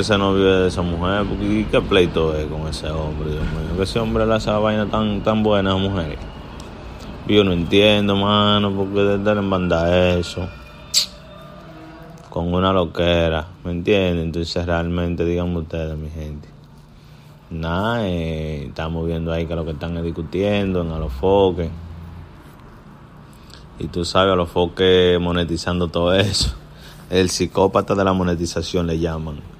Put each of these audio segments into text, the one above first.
Ese no vive de esa mujer, porque ¿y qué pleito es con ese hombre, Dios mío? Que ese hombre le hace vaina tan, tan buena a mujeres. Yo no entiendo, mano, porque de estar en banda eso. Con una loquera, ¿me entienden? Entonces realmente, díganme ustedes, mi gente. Nada, eh, estamos viendo ahí que lo que están es discutiendo en Alofoque. Y tú sabes, Alofoque monetizando todo eso. El psicópata de la monetización le llaman.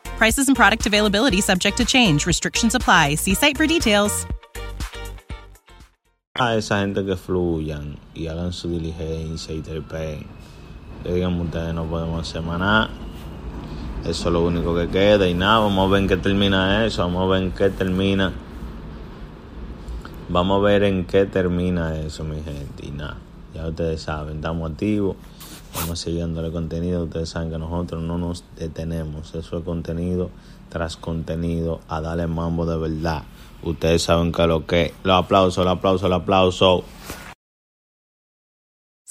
Prices and product availability subject to change. Restrictions apply. See site for details. a esa gente que fluyan y hagan su diligencia y terpeen. Le digan ustedes no podemos hacer nada. Eso es lo único que queda y nada, vamos a ver en qué termina eso, vamos a ver en qué termina. Vamos a ver en qué termina eso, mi gente. Y nada, ya ustedes saben, estamos activos, vamos siguiendo el contenido. Ustedes saben que nosotros no nos detenemos. Eso es contenido tras contenido a darle mambo de verdad. Ustedes saben que lo que. Los aplausos, los aplausos, los aplausos.